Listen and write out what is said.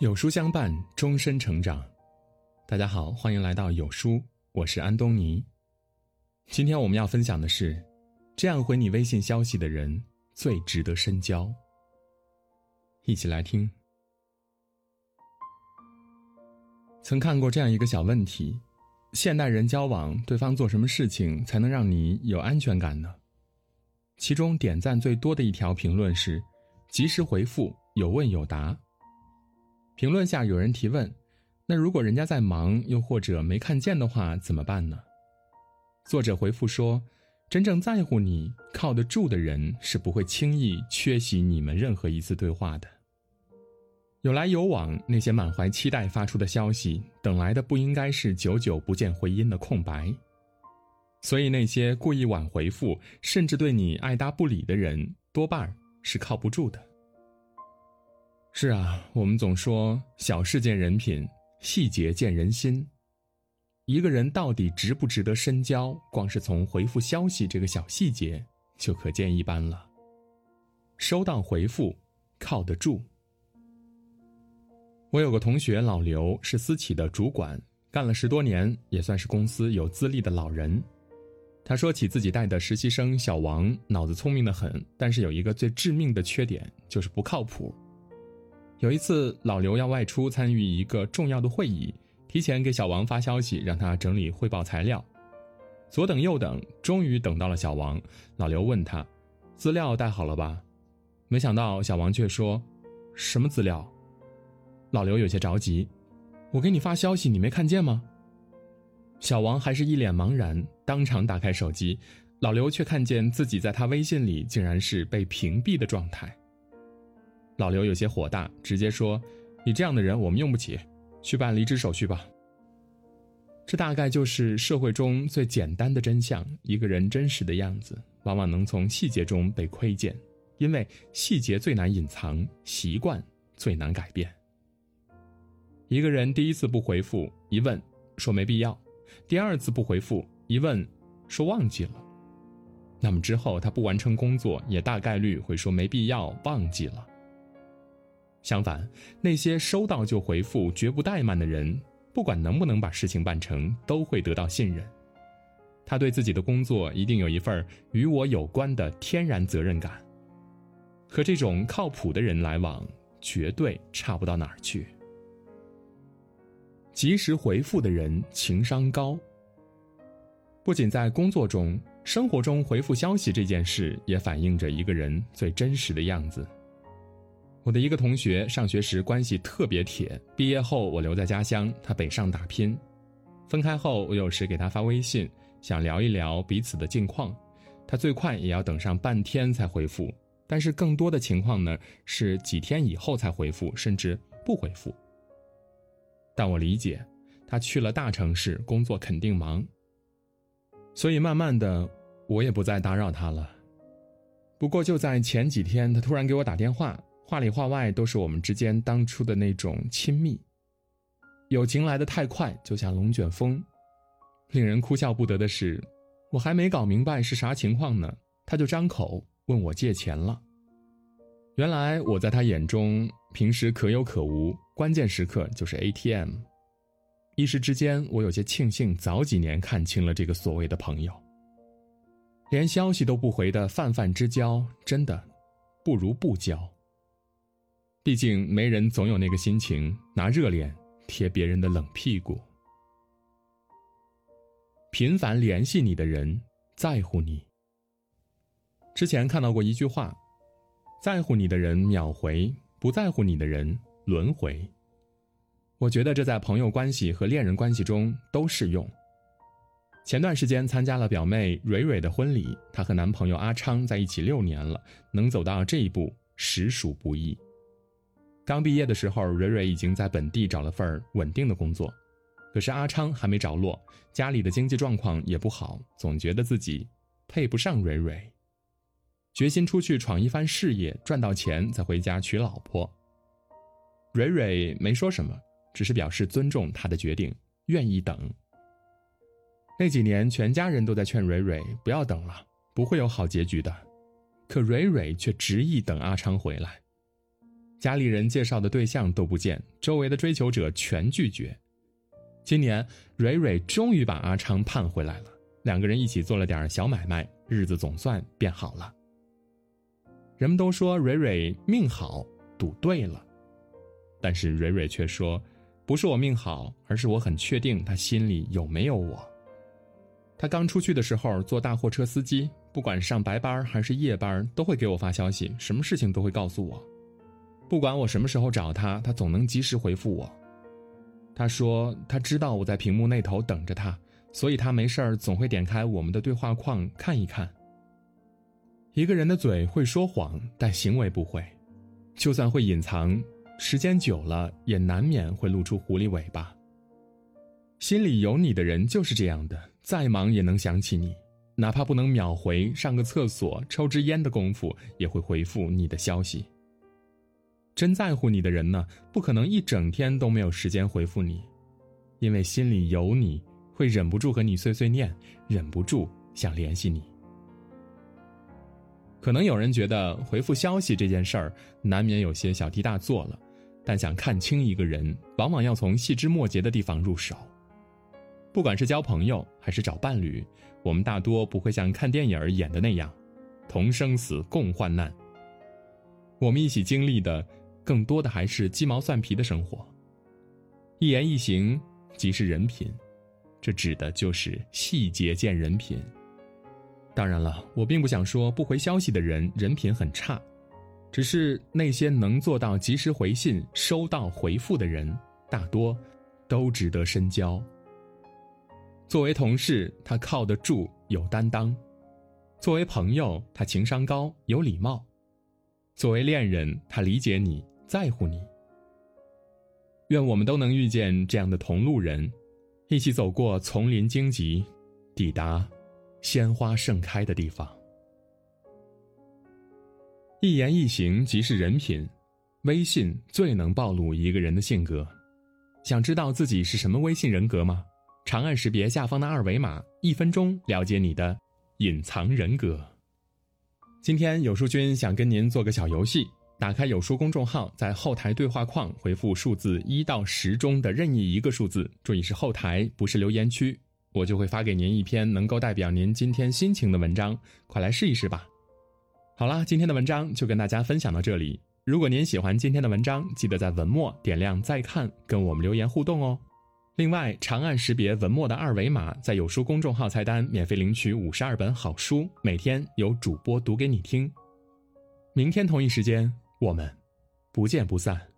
有书相伴，终身成长。大家好，欢迎来到有书，我是安东尼。今天我们要分享的是，这样回你微信消息的人最值得深交。一起来听。曾看过这样一个小问题：现代人交往，对方做什么事情才能让你有安全感呢？其中点赞最多的一条评论是：及时回复，有问有答。评论下有人提问：“那如果人家在忙，又或者没看见的话，怎么办呢？”作者回复说：“真正在乎你、靠得住的人，是不会轻易缺席你们任何一次对话的。有来有往，那些满怀期待发出的消息，等来的不应该是久久不见回音的空白。所以，那些故意晚回复，甚至对你爱答不理的人，多半是靠不住的。”是啊，我们总说小事见人品，细节见人心。一个人到底值不值得深交，光是从回复消息这个小细节就可见一斑了。收到回复，靠得住。我有个同学老刘是私企的主管，干了十多年，也算是公司有资历的老人。他说起自己带的实习生小王，脑子聪明的很，但是有一个最致命的缺点，就是不靠谱。有一次，老刘要外出参与一个重要的会议，提前给小王发消息，让他整理汇报材料。左等右等，终于等到了小王。老刘问他：“资料带好了吧？”没想到小王却说：“什么资料？”老刘有些着急：“我给你发消息，你没看见吗？”小王还是一脸茫然，当场打开手机，老刘却看见自己在他微信里竟然是被屏蔽的状态。老刘有些火大，直接说：“你这样的人我们用不起，去办离职手续吧。”这大概就是社会中最简单的真相。一个人真实的样子，往往能从细节中被窥见，因为细节最难隐藏，习惯最难改变。一个人第一次不回复，一问说没必要；第二次不回复，一问说忘记了，那么之后他不完成工作，也大概率会说没必要，忘记了。相反，那些收到就回复、绝不怠慢的人，不管能不能把事情办成，都会得到信任。他对自己的工作一定有一份与我有关的天然责任感。和这种靠谱的人来往，绝对差不到哪儿去。及时回复的人情商高。不仅在工作中，生活中回复消息这件事，也反映着一个人最真实的样子。我的一个同学上学时关系特别铁，毕业后我留在家乡，他北上打拼。分开后，我有时给他发微信，想聊一聊彼此的近况，他最快也要等上半天才回复。但是更多的情况呢，是几天以后才回复，甚至不回复。但我理解，他去了大城市工作肯定忙，所以慢慢的我也不再打扰他了。不过就在前几天，他突然给我打电话。话里话外都是我们之间当初的那种亲密，友情来得太快，就像龙卷风。令人哭笑不得的是，我还没搞明白是啥情况呢，他就张口问我借钱了。原来我在他眼中平时可有可无，关键时刻就是 ATM。一时之间，我有些庆幸早几年看清了这个所谓的朋友。连消息都不回的泛泛之交，真的不如不交。毕竟，没人总有那个心情拿热脸贴别人的冷屁股。频繁联系你的人在乎你。之前看到过一句话：在乎你的人秒回，不在乎你的人轮回。我觉得这在朋友关系和恋人关系中都适用。前段时间参加了表妹蕊蕊的婚礼，她和男朋友阿昌在一起六年了，能走到这一步实属不易。刚毕业的时候，蕊蕊已经在本地找了份稳定的工作，可是阿昌还没着落，家里的经济状况也不好，总觉得自己配不上蕊蕊，决心出去闯一番事业，赚到钱再回家娶老婆。蕊蕊没说什么，只是表示尊重他的决定，愿意等。那几年，全家人都在劝蕊蕊不要等了，不会有好结局的，可蕊蕊却执意等阿昌回来。家里人介绍的对象都不见，周围的追求者全拒绝。今年，蕊蕊终于把阿昌盼回来了，两个人一起做了点小买卖，日子总算变好了。人们都说蕊蕊命好，赌对了，但是蕊蕊却说，不是我命好，而是我很确定他心里有没有我。他刚出去的时候做大货车司机，不管上白班还是夜班，都会给我发消息，什么事情都会告诉我。不管我什么时候找他，他总能及时回复我。他说他知道我在屏幕那头等着他，所以他没事儿总会点开我们的对话框看一看。一个人的嘴会说谎，但行为不会。就算会隐藏，时间久了也难免会露出狐狸尾巴。心里有你的人就是这样的，再忙也能想起你，哪怕不能秒回，上个厕所、抽支烟的功夫也会回复你的消息。真在乎你的人呢，不可能一整天都没有时间回复你，因为心里有你，会忍不住和你碎碎念，忍不住想联系你。可能有人觉得回复消息这件事儿难免有些小题大做了，但想看清一个人，往往要从细枝末节的地方入手。不管是交朋友还是找伴侣，我们大多不会像看电影演的那样，同生死共患难。我们一起经历的。更多的还是鸡毛蒜皮的生活。一言一行即是人品，这指的就是细节见人品。当然了，我并不想说不回消息的人人品很差，只是那些能做到及时回信、收到回复的人，大多都值得深交。作为同事，他靠得住，有担当；作为朋友，他情商高，有礼貌；作为恋人，他理解你。在乎你。愿我们都能遇见这样的同路人，一起走过丛林荆棘，抵达鲜花盛开的地方。一言一行即是人品，微信最能暴露一个人的性格。想知道自己是什么微信人格吗？长按识别下方的二维码，一分钟了解你的隐藏人格。今天有书君想跟您做个小游戏。打开有书公众号，在后台对话框回复数字一到十中的任意一个数字，注意是后台，不是留言区，我就会发给您一篇能够代表您今天心情的文章，快来试一试吧。好啦，今天的文章就跟大家分享到这里。如果您喜欢今天的文章，记得在文末点亮再看，跟我们留言互动哦。另外，长按识别文末的二维码，在有书公众号菜单免费领取五十二本好书，每天有主播读给你听。明天同一时间。我们不见不散。